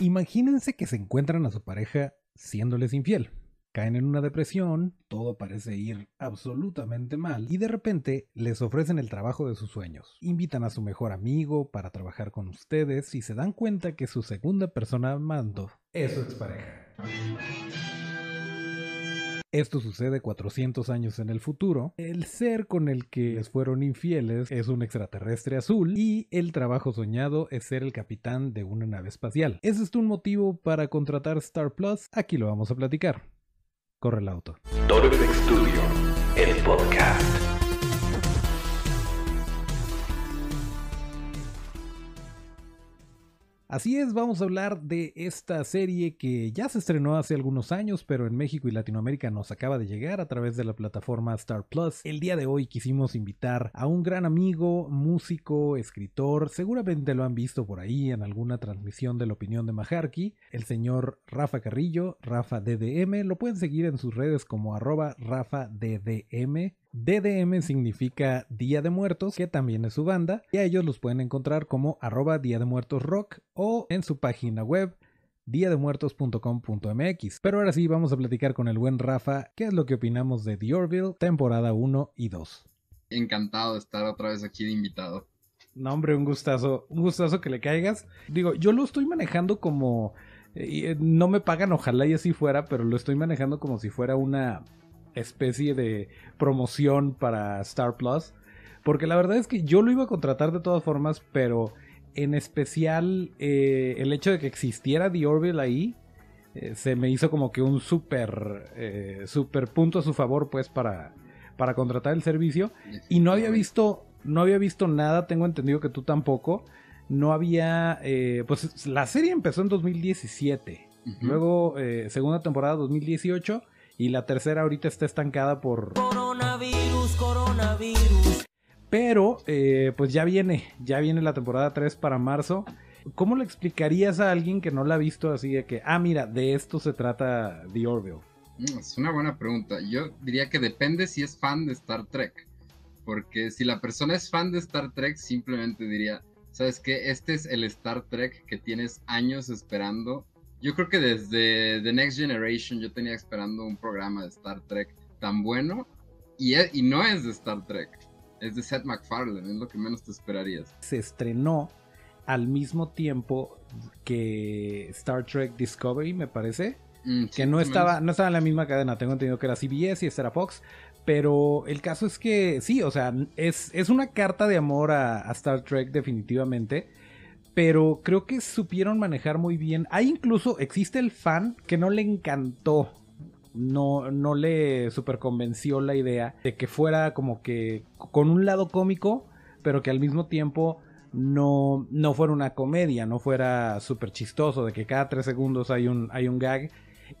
Imagínense que se encuentran a su pareja siéndoles infiel. Caen en una depresión, todo parece ir absolutamente mal y de repente les ofrecen el trabajo de sus sueños. Invitan a su mejor amigo para trabajar con ustedes y se dan cuenta que su segunda persona amando es su expareja. Esto sucede 400 años en el futuro. El ser con el que les fueron infieles es un extraterrestre azul y el trabajo soñado es ser el capitán de una nave espacial. ¿Es esto un motivo para contratar Star Plus? Aquí lo vamos a platicar. Corre el auto. Studio, el podcast. Así es, vamos a hablar de esta serie que ya se estrenó hace algunos años, pero en México y Latinoamérica nos acaba de llegar a través de la plataforma Star Plus. El día de hoy quisimos invitar a un gran amigo, músico, escritor, seguramente lo han visto por ahí en alguna transmisión de la opinión de Majarki, el señor Rafa Carrillo, Rafa DDM, lo pueden seguir en sus redes como arroba Rafa DDM DDM significa Día de Muertos, que también es su banda, y a ellos los pueden encontrar como arroba Día de Muertos Rock o en su página web diademuertos.com.mx. Pero ahora sí, vamos a platicar con el buen Rafa qué es lo que opinamos de The Orville, temporada 1 y 2. Encantado de estar otra vez aquí de invitado. No, hombre, un gustazo, un gustazo que le caigas. Digo, yo lo estoy manejando como... Eh, no me pagan, ojalá y así fuera, pero lo estoy manejando como si fuera una especie de promoción para Star Plus. Porque la verdad es que yo lo iba a contratar de todas formas, pero en especial eh, el hecho de que existiera The Orville ahí eh, se me hizo como que un super, eh, super punto a su favor, pues, para, para contratar el servicio. Y no había visto, no había visto nada, tengo entendido que tú tampoco. No había, pues la serie empezó en 2017. Luego, segunda temporada 2018 y la tercera ahorita está estancada por... Coronavirus, coronavirus. Pero, eh, pues ya viene, ya viene la temporada 3 para marzo. ¿Cómo le explicarías a alguien que no la ha visto así de que, ah, mira, de esto se trata The Orville? Mm, es una buena pregunta. Yo diría que depende si es fan de Star Trek. Porque si la persona es fan de Star Trek, simplemente diría, ¿sabes qué? Este es el Star Trek que tienes años esperando yo creo que desde The Next Generation yo tenía esperando un programa de Star Trek tan bueno y, y no es de Star Trek, es de Seth MacFarlane, es lo que menos te esperarías. Se estrenó al mismo tiempo que Star Trek Discovery, me parece. Mm, que no estaba, no estaba en la misma cadena, tengo entendido que era CBS y esta era Fox, pero el caso es que sí, o sea, es, es una carta de amor a Star Trek definitivamente pero creo que supieron manejar muy bien. Hay incluso, existe el fan que no le encantó, no, no le super convenció la idea de que fuera como que con un lado cómico, pero que al mismo tiempo no, no fuera una comedia, no fuera súper chistoso, de que cada tres segundos hay un, hay un gag.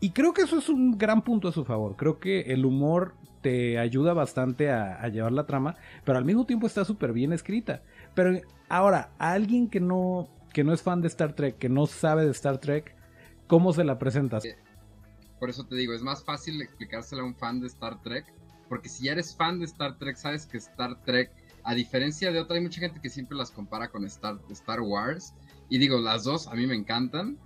Y creo que eso es un gran punto a su favor. Creo que el humor te ayuda bastante a, llevar la trama, pero al mismo tiempo está súper bien escrita. Pero ahora, a alguien que no, que no es fan de Star Trek, que no sabe de Star Trek, ¿cómo se la presentas? Eh, por eso te digo, es más fácil explicársela a un fan de Star Trek, porque si ya eres fan de Star Trek, sabes que Star Trek, a diferencia de otra, hay mucha gente que siempre las compara con Star, Star Wars, y digo, las dos a mí me encantan,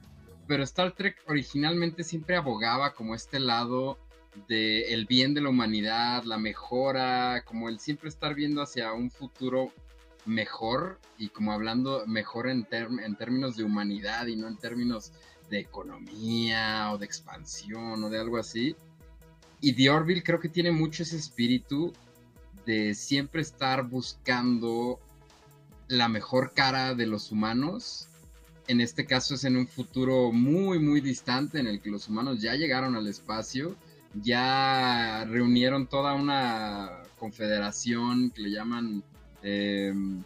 pero Star Trek originalmente siempre abogaba como este lado del el bien de la humanidad, la mejora, como el siempre estar viendo hacia un futuro mejor y como hablando mejor en, en términos de humanidad y no en términos de economía o de expansión o de algo así. Y The Orville creo que tiene mucho ese espíritu de siempre estar buscando la mejor cara de los humanos. En este caso es en un futuro muy, muy distante en el que los humanos ya llegaron al espacio, ya reunieron toda una confederación que le llaman Em,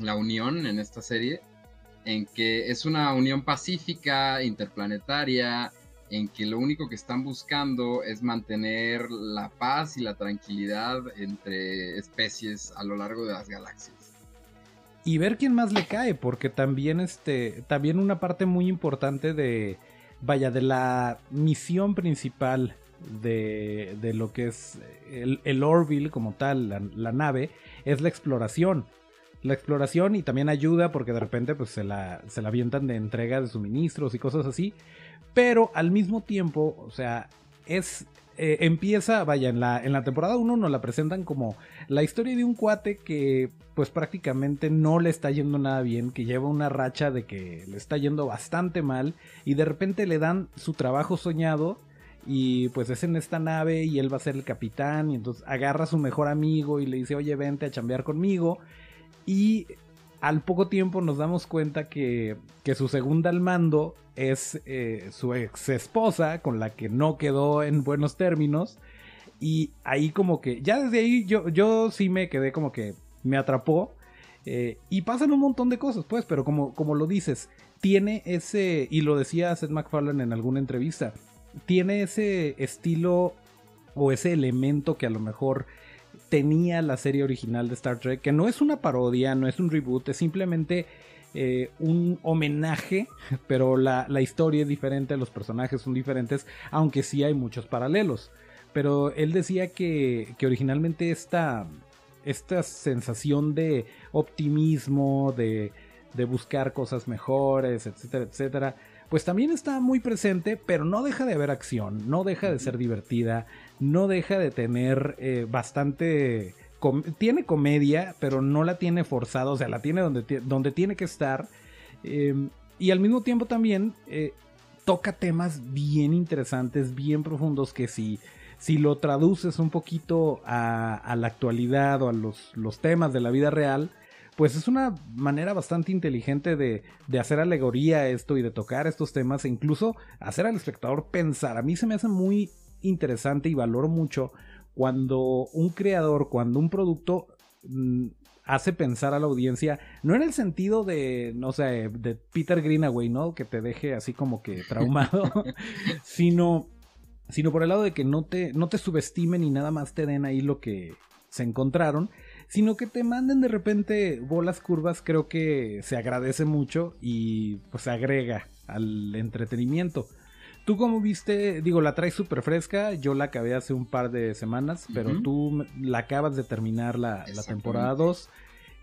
la unión en esta serie, en que es una unión pacífica, interplanetaria, en que lo único que están buscando es mantener la paz y la tranquilidad entre especies a lo largo de las galaxias. Y ver quién más le cae, porque también este, también una parte muy importante de, vaya, de la misión principal de, de lo que es el, Orville como tal, la, nave, es la exploración. la exploración y también ayuda porque de repente pues se la, se la avientan de entrega de suministros y cosas así. Pero al mismo tiempo, o sea, es... eh, empieza, vaya, en la, en la temporada 1 nos la presentan como la historia de un cuate que pues prácticamente no le está yendo nada bien, que lleva una racha de que le está yendo bastante mal y de repente le dan su trabajo soñado y pues es en esta nave y él va a ser el capitán y entonces agarra a su mejor amigo y le dice oye vente a chambear conmigo y al poco tiempo nos damos cuenta que, que su segunda al mando es eh, su ex esposa con la que no quedó en buenos términos. Y ahí como que ya desde ahí yo, yo sí me quedé como que me atrapó eh, y pasan un montón de cosas pues pero como, como lo dices tiene ese y lo decía Seth MacFarlane en alguna entrevista tiene ese estilo o ese elemento que a lo mejor tenía la serie original de Star Trek, que no es una parodia, no es un reboot, es simplemente eh, un homenaje, pero la, la, historia es diferente, los personajes son diferentes, aunque sí hay muchos paralelos. Pero él decía que, que originalmente esta, esta sensación de optimismo, de, de buscar cosas mejores, etcétera, etcétera, pues también está muy presente, pero no deja de haber acción, no deja de ser divertida, no deja de tener eh, bastante... Com tiene comedia, pero no la tiene forzada, o sea, la tiene donde, donde tiene que estar. Eh, y al mismo tiempo también eh, toca temas bien interesantes, bien profundos, que si, si lo traduces un poquito a, a la actualidad o a los, los temas de la vida real, pues es una manera bastante inteligente de, de, hacer alegoría a esto y de tocar estos temas e incluso hacer al espectador pensar. A mí se me hace muy interesante y valoro mucho cuando un creador, cuando un producto mmm, hace pensar a la audiencia, no en el sentido de, no sé, de Peter Greenaway, ¿no? Que te deje así como que traumado, sino, sino por el lado de que no te, no te subestimen y nada más te den ahí lo que se encontraron, sino que te manden de repente bolas curvas, creo que se agradece mucho y pues se agrega al entretenimiento. ¿Tú cómo viste? Digo, la traes súper fresca. Yo la acabé hace un par de semanas, pero uh -huh. tú la acabas de terminar la, la temporada 2.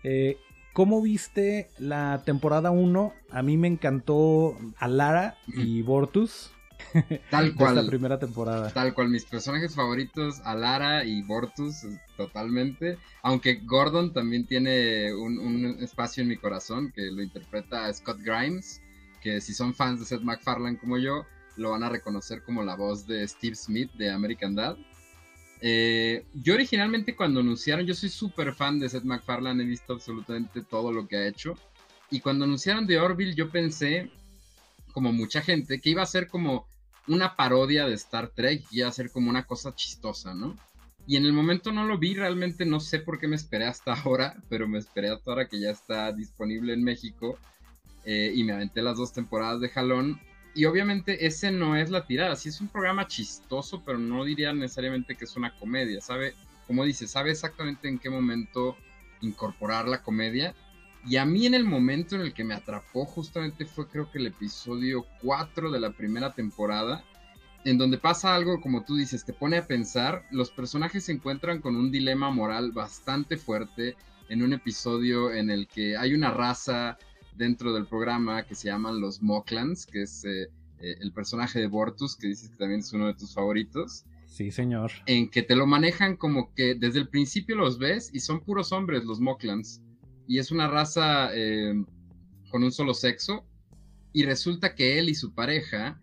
Eh, ¿Cómo viste la temporada 1? A mí me encantó Alara uh -huh. y Bortus. Tal cual. la primera temporada. Tal cual. Mis personajes favoritos, Alara y Bortus, totalmente. Aunque Gordon también tiene un, un espacio en mi corazón que lo interpreta Scott Grimes. Que si son fans de Seth MacFarlane como yo, lo van a reconocer como la voz de Steve Smith de American Dad. Eh, yo originalmente cuando anunciaron, yo soy súper fan de Seth MacFarlane, he visto absolutamente todo lo que ha hecho. Y cuando anunciaron The Orville, yo pensé, como mucha gente, que iba a ser como una parodia de Star Trek, y ser como una cosa chistosa, ¿no? Y en el momento no lo vi, realmente no sé por qué me esperé hasta ahora, pero me esperé hasta ahora que ya está disponible en México. Eh, y me aventé las dos temporadas de jalón y obviamente ese no es la tirada, sí es un programa chistoso, pero no diría necesariamente que es una comedia, sabe, como dice, sabe exactamente en qué momento incorporar la comedia. Y a mí en el momento en el que me atrapó justamente fue creo que el episodio 4 de la primera temporada, en donde pasa algo como tú dices, te pone a pensar, los personajes se encuentran con un dilema moral bastante fuerte en un episodio en el que hay una raza dentro del programa que se llaman los Moklans, que es eh, eh, el personaje de Bortus, que dices que también es uno de tus favoritos. Sí, señor. En que te lo manejan como que desde el principio los ves y son puros hombres los Moklans. Y es una raza eh, con un solo sexo. Y resulta que él y su pareja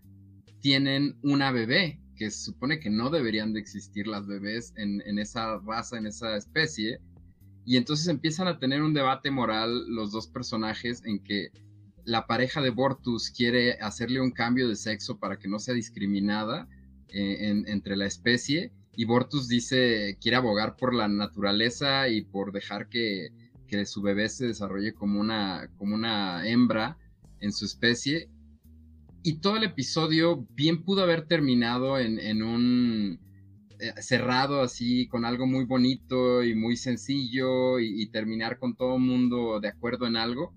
tienen una bebé, que se supone que no deberían de existir las bebés en, en esa raza, en esa especie y entonces empiezan a tener un debate moral los dos personajes en que la pareja de Bortus quiere hacerle un cambio de sexo para que no sea discriminada eh, en, entre la especie y Bortus dice quiere abogar por la naturaleza y por dejar que, que su bebé se desarrolle como una, como una hembra en su especie y todo el episodio bien pudo haber terminado en, en un cerrado así con algo muy bonito y muy sencillo y, y, terminar con todo el mundo de acuerdo en algo.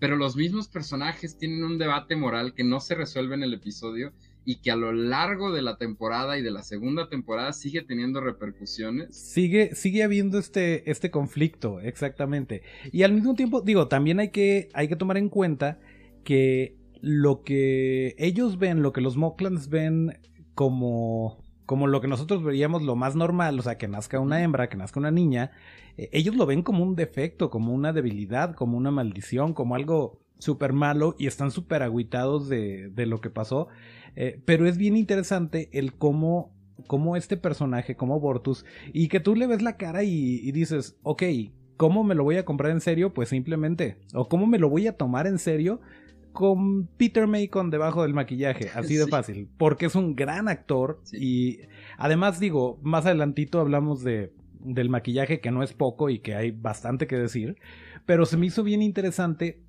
Pero los mismos personajes tienen un debate moral que no se resuelve en el episodio y que a lo largo de la temporada y de la segunda temporada sigue teniendo repercusiones. Sigue, sigue habiendo este, este conflicto, exactamente. Y al mismo tiempo, digo, también hay que, hay que tomar en cuenta que lo que ellos ven, lo que los Moklans ven como, como lo que nosotros veríamos lo más normal, o sea, que nazca una hembra, que nazca una niña, eh, ellos lo ven como un defecto, como una debilidad, como una maldición, como algo súper malo y están súper agüitados de, de, lo que pasó. Eh, pero es bien interesante el cómo, cómo este personaje, como Bortus, y que tú le ves la cara y, y dices, ok, ¿cómo me lo voy a comprar en serio? Pues simplemente, o cómo me lo voy a tomar en serio, con Peter Macon debajo del maquillaje, así de fácil, porque es un gran actor sí. y además digo, más adelantito hablamos de del maquillaje que no es poco y que hay bastante que decir, pero se me hizo bien interesante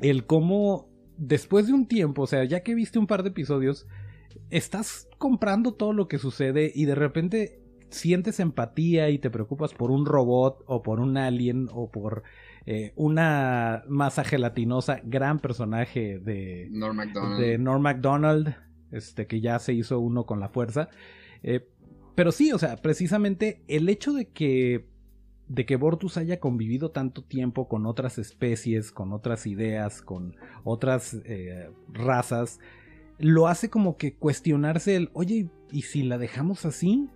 el cómo después de un tiempo, o sea, ya que viste un par de episodios, estás comprando todo lo que sucede y de repente sientes empatía y te preocupas por un robot o por un alien o por eh, una masa gelatinosa, gran personaje de Norm MacDonald, de Norm MacDonald este, que ya se hizo uno con la fuerza. Eh, pero sí, o sea, precisamente el hecho de que de que Bortus haya convivido tanto tiempo con otras especies, con otras ideas, con otras eh, razas, lo hace como que cuestionarse el, oye, ¿y si la dejamos así?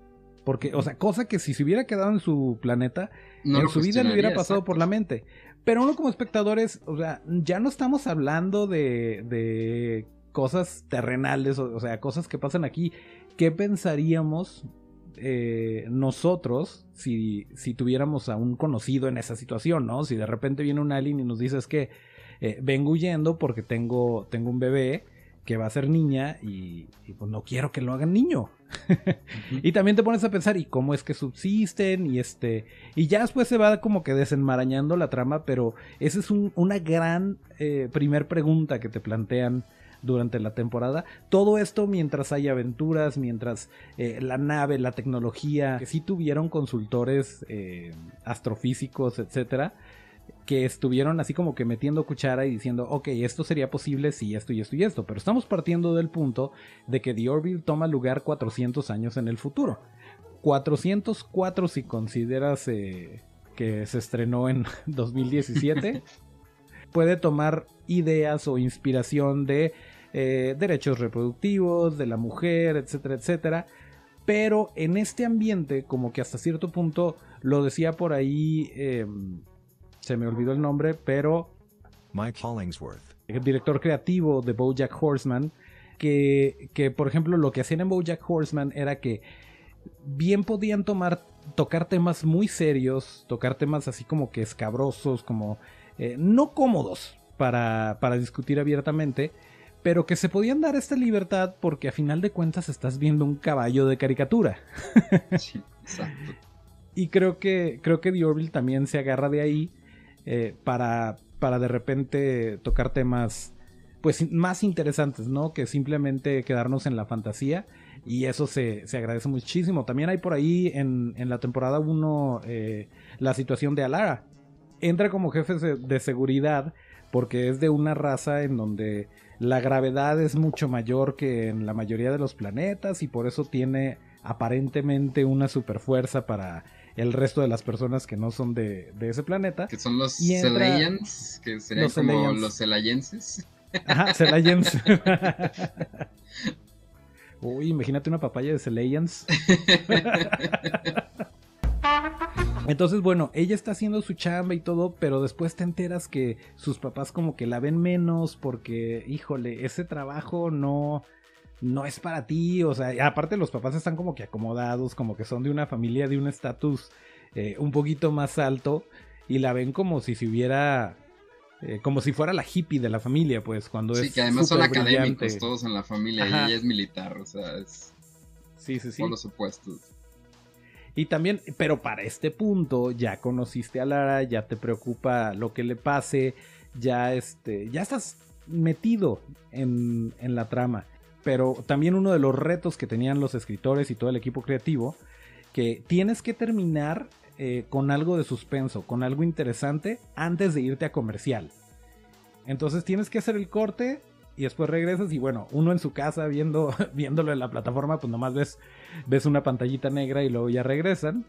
Porque, o sea, cosa que si se hubiera quedado en su planeta, no en su vida le hubiera pasado exacto. por la mente. Pero uno como espectadores, o sea, ya no estamos hablando de, de cosas terrenales, o, o, sea, cosas que pasan aquí. ¿Qué pensaríamos eh, nosotros si, si tuviéramos a un conocido en esa situación, ¿no? Si de repente viene un alien y nos dice es que eh, vengo huyendo porque tengo, tengo un bebé que va a ser niña y, y pues no quiero que lo hagan niño. uh -huh. Y también te pones a pensar, ¿y cómo es que subsisten? Y este. Y ya después se va como que desenmarañando la trama, pero esa es un, una gran eh, primer pregunta que te plantean durante la temporada. Todo esto mientras hay aventuras, mientras eh, la nave, la tecnología, que sí tuvieron consultores eh, astrofísicos, etcétera, que estuvieron así como que metiendo cuchara y diciendo, ok, esto sería posible si esto y esto y esto, pero estamos partiendo del punto de que The Orville toma lugar 400 años en el futuro. 404 si consideras eh, que se estrenó en 2017. puede tomar ideas o inspiración de eh, derechos reproductivos, de la mujer, etcétera, etcétera. Pero en este ambiente, como que hasta cierto punto, lo decía por ahí, eh, se me olvidó el nombre, pero... Mike Hollingsworth. El director creativo de Bojack Horseman, que, que por ejemplo lo que hacían en Bojack Horseman era que bien podían tomar, tocar temas muy serios, tocar temas así como que escabrosos, como eh, no cómodos para, para discutir abiertamente, pero que se podían dar esta libertad porque a final de cuentas estás viendo un caballo de caricatura. Sí, exacto. Y creo que, creo que The Orville también se agarra de ahí eh, para, para de repente tocar temas pues más interesantes, ¿no? Que simplemente quedarnos en la fantasía. Y eso se, se agradece muchísimo. También hay por ahí en, en la temporada 1 eh, la situación de Alara. Entra como jefe de seguridad porque es de una raza en donde la gravedad es mucho mayor que en la mayoría de los planetas y por eso tiene aparentemente una super fuerza para el resto de las personas que no son de, de ese planeta. Que son los Celayans, que serían los como Celayans. los Celayenses. Ajá, Celayans. Uy, imagínate una papaya de Celayans. Entonces, bueno, ella está haciendo su chamba y todo, pero después te enteras que sus papás como que la ven menos porque, híjole, ese trabajo no, no es para ti, o sea, aparte los papás están como que acomodados, como que son de una familia de un estatus eh, un poquito más alto y la ven como si se hubiera... Eh, como si fuera la hippie de la familia, pues, cuando sí, es. que además son brillante. académicos todos en la familia Ajá. y ella es militar, o sea, es. Sí, sí, sí. Por los opuestos. Y también, pero para este punto, ya conociste a Lara, ya te preocupa lo que le pase, ya este, ya estás metido en, en la trama pero también uno de los retos que tenían los escritores y todo el equipo creativo, que tienes que terminar eh, con algo de suspenso, con algo interesante antes de irte a comercial. Entonces tienes que hacer el corte y después regresas y bueno, uno en su casa viendo, viéndolo en la plataforma, pues nomás ves, ves una pantallita negra y luego ya regresan.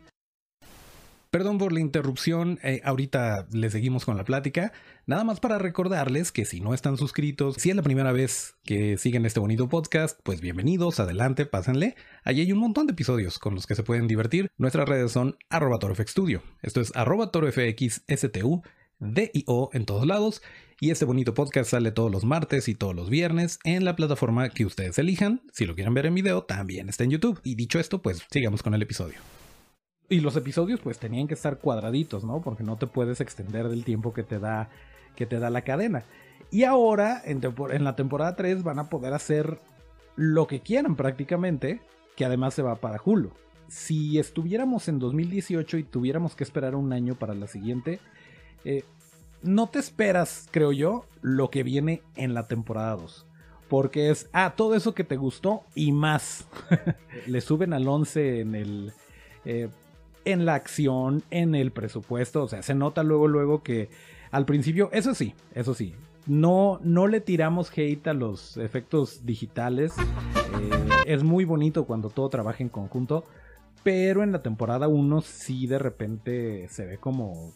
Perdón por la interrupción, eh, ahorita le seguimos con la plática. Nada más para recordarles que si no están suscritos, si es la primera vez que siguen este bonito podcast, pues bienvenidos, adelante, pásenle. Allí hay un montón de episodios con los que se pueden divertir. Nuestras redes son arroba. Esto es arroba torofxstu, D y O en todos lados. Y este bonito podcast sale todos los martes y todos los viernes en la plataforma que ustedes elijan. Si lo quieren ver en video, también está en YouTube. Y dicho esto, pues sigamos con el episodio. Y los episodios pues tenían que estar cuadraditos, ¿no? Porque no te puedes extender del tiempo que te da, que te da la cadena. Y ahora, en, en la temporada 3, van a poder hacer lo que quieran prácticamente, que además se va para Hulu. Si estuviéramos en 2018 y tuviéramos que esperar un año para la siguiente, eh, no te esperas, creo yo, lo que viene en la temporada 2. Porque es, ah, todo eso que te gustó y más. Le suben al 11 en el... Eh, en la acción, en el presupuesto. O sea, se nota luego, luego que al principio, eso sí, eso sí. No, no le tiramos hate a los efectos digitales. Eh, es muy bonito cuando todo trabaja en conjunto. Pero en la temporada 1 sí de repente se ve como.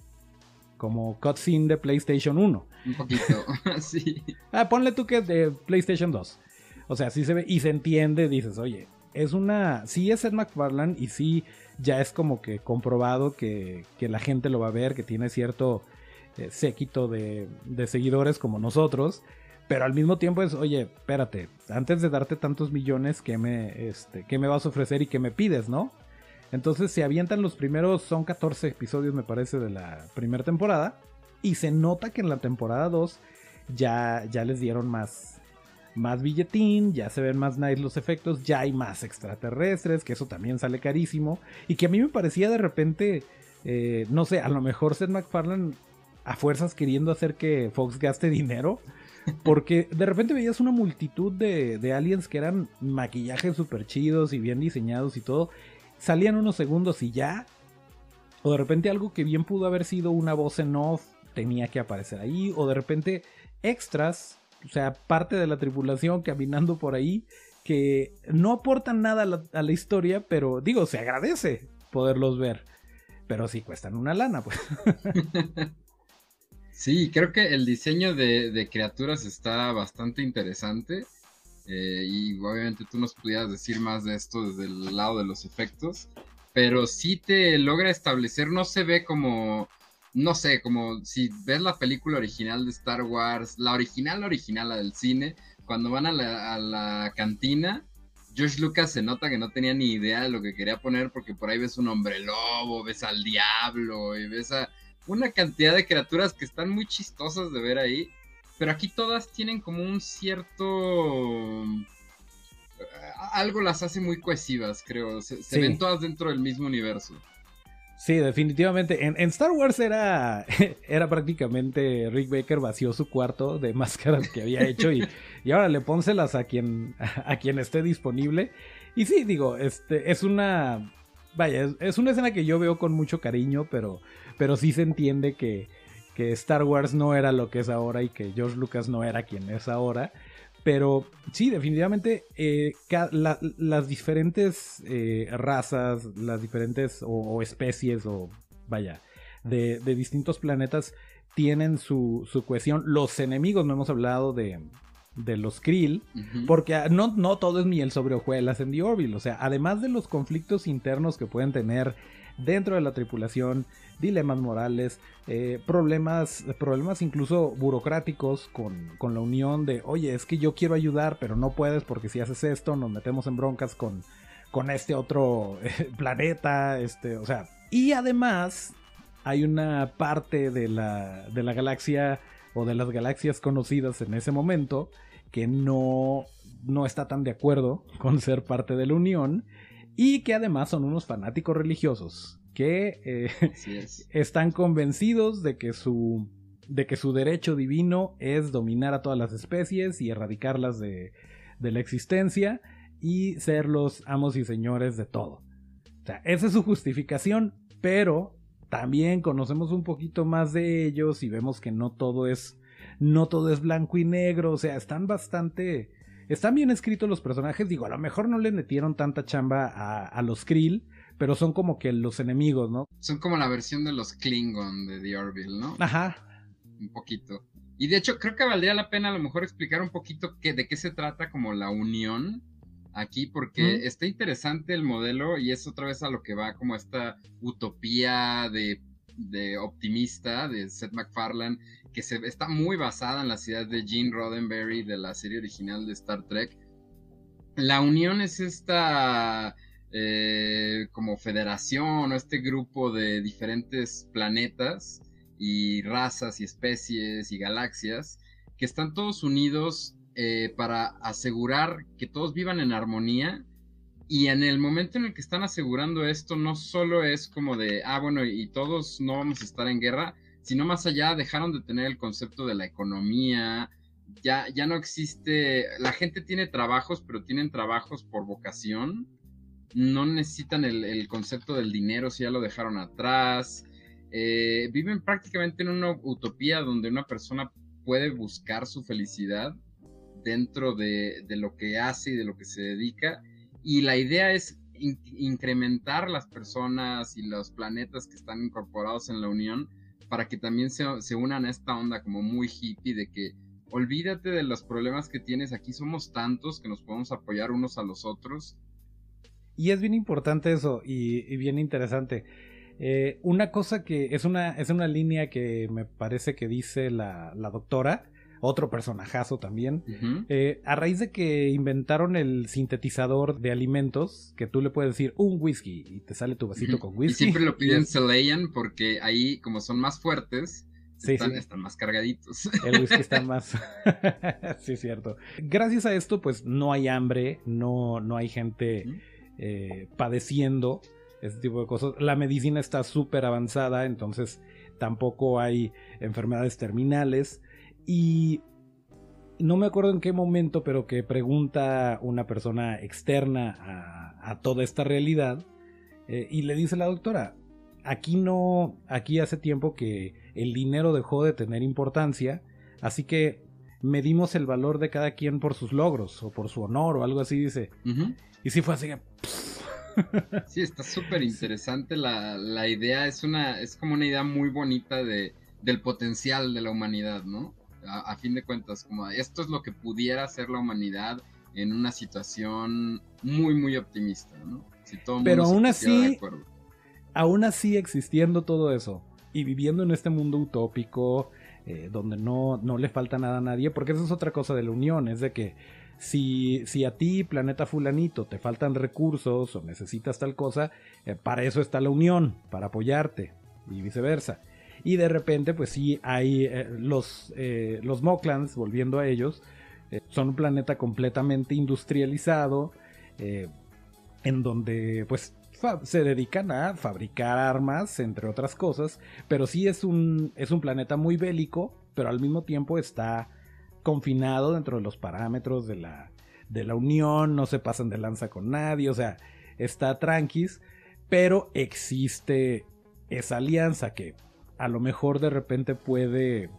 Como cutscene de PlayStation 1. Un poquito, sí. Ah, ponle tú que es de PlayStation 2. O sea, sí se ve y se entiende. Dices, oye, es una. Sí es Ed McFarlane y sí ya es como que comprobado que, la gente lo va a ver, que tiene cierto eh, séquito de, seguidores como nosotros. Pero al mismo tiempo es, oye, espérate, antes de darte tantos millones, ¿qué me, este, ¿qué me vas a ofrecer y qué me pides, no? Entonces se avientan los primeros, son 14 episodios me parece de la primera temporada. Y se nota que en la temporada 2 ya, ya les dieron más, más billetín, ya se ven más nice los efectos, ya hay más extraterrestres, que eso también sale carísimo. Y que a mí me parecía de repente, eh, no sé, a lo mejor Seth MacFarlane a fuerzas queriendo hacer que Fox gaste dinero. Porque de repente veías una multitud de, de aliens que eran maquillajes súper chidos y bien diseñados y todo. Salían unos segundos y ya. O de repente algo que bien pudo haber sido una voz en off tenía que aparecer ahí. O de repente extras o sea, parte de la tripulación caminando por ahí que no aportan nada a la, historia, pero digo, se agradece poderlos ver. Pero sí cuestan una lana, pues. Sí, creo que el diseño de, criaturas está bastante interesante. Eh, y obviamente tú nos pudieras decir más de esto desde el lado de los efectos. Pero sí te logra establecer, no se ve como no sé, como si ves la película original de Star Wars, la original, la original, la del cine, cuando van a la, cantina, George Lucas se nota que no tenía ni idea de lo que quería poner porque por ahí ves un hombre lobo, ves al diablo y ves a una cantidad de criaturas que están muy chistosas de ver ahí. Pero aquí todas tienen como un cierto... Algo las hace muy cohesivas, creo. Se, ven todas dentro del mismo universo. Sí, definitivamente. En, Star Wars era, era prácticamente Rick Baker vació su cuarto de máscaras que había hecho y, y ahora le pónselas a quien, a quien esté disponible. Y sí, digo, este, es una. Vaya, es, una escena que yo veo con mucho cariño, pero, pero sí se entiende que, que Star Wars no era lo que es ahora y que George Lucas no era quien es ahora. Pero sí, definitivamente eh, las diferentes eh, razas, las diferentes o, especies o vaya, de, distintos planetas tienen su, su, cohesión. Los enemigos, no hemos hablado de, de los Krill, porque ah, no, no todo es miel sobre hojuelas en The Orville. O sea, además de los conflictos internos que pueden tener dentro de la tripulación, dilemas morales, eh, problemas, problemas incluso burocráticos con, con, la unión de, oye, es que yo quiero ayudar, pero no puedes porque si haces esto nos metemos en broncas con, con este otro eh, planeta, este, o sea, y además hay una parte de la, de la galaxia o de las galaxias conocidas en ese momento que no, no está tan de acuerdo con ser parte de la Unión y que además son unos fanáticos religiosos que eh, están convencidos de que su de que su derecho divino es dominar a todas las especies y erradicarlas de, de la existencia y ser los amos y señores de todo. O sea, esa es su justificación, pero también conocemos un poquito más de ellos y vemos que no todo es no todo es blanco y negro, o sea, están bastante... Están bien escritos los personajes, digo, a lo mejor no le metieron tanta chamba a, a los Krill, pero son como que los enemigos, ¿no? Son como la versión de los Klingon de The Orville, ¿no? Ajá. Un poquito. Y de hecho, creo que valdría la pena a lo mejor explicar un poquito qué, de qué se trata como la unión aquí, porque está interesante el modelo y es otra vez a lo que va como esta utopía de, de optimista de Seth MacFarlane, que se, está muy basada en la ciudad de Gene Roddenberry de la serie original de Star Trek. La unión es esta eh, como federación o este grupo de diferentes planetas y razas y especies y galaxias que están todos unidos eh, para asegurar que todos vivan en armonía y en el momento en el que están asegurando esto no solo es como de, ah, bueno, y todos no vamos a estar en guerra, sino más allá dejaron de tener el concepto de la economía, ya, ya no existe, la gente tiene trabajos, pero tienen trabajos por vocación, no necesitan el, concepto del dinero si ya lo dejaron atrás, eh, viven prácticamente en una utopía donde una persona puede buscar su felicidad dentro de, lo que hace y de lo que se dedica. Y la idea es incrementar las personas y los planetas que están incorporados en la Unión para que también se, unan a esta onda como muy hippie de que olvídate de los problemas que tienes, aquí somos tantos que nos podemos apoyar unos a los otros. Y es bien importante eso y, bien interesante. Eh, una cosa que es una, es una línea que me parece que dice la, la doctora, otro personajazo también. Eh, a raíz de que inventaron el sintetizador de alimentos, que tú le puedes decir un whisky y te sale tu vasito con whisky. Y siempre lo piden Selayan porque ahí, como son más fuertes, están, están, más cargaditos. El whisky está más. sí, cierto. Gracias a esto, pues no hay hambre, no, no hay gente eh, padeciendo ese tipo de cosas. La medicina está súper avanzada, entonces tampoco hay enfermedades terminales. Y no me acuerdo en qué momento, pero que pregunta una persona externa a, toda esta realidad eh, y le dice la doctora, aquí no, aquí hace tiempo que el dinero dejó de tener importancia, así que medimos el valor de cada quien por sus logros o por su honor o algo así, dice. Y sí fue así. sí, está súper interesante la, la, idea, es, una, es como una idea muy bonita de, del potencial de la humanidad, ¿no? A, fin de cuentas, como esto es lo que pudiera hacer la humanidad en una situación muy, muy optimista, ¿no? Si todo Pero aún así, aún así existiendo todo eso y viviendo en este mundo utópico eh, donde no, no le falta nada a nadie, porque esa es otra cosa de la unión, es de que si, si a ti, planeta fulanito, te faltan recursos o necesitas tal cosa, eh, para eso está la unión, para apoyarte y viceversa. Y de repente, pues sí, hay eh, los, eh, los Moklans, volviendo a ellos, eh, son un planeta completamente industrializado, en donde pues se dedican a fabricar armas, entre otras cosas, pero sí es un, es un planeta muy bélico, pero al mismo tiempo está confinado dentro de los parámetros de la, de la Unión, no se pasan de lanza con nadie, o sea, está tranquis, pero existe esa alianza que a lo mejor de repente puede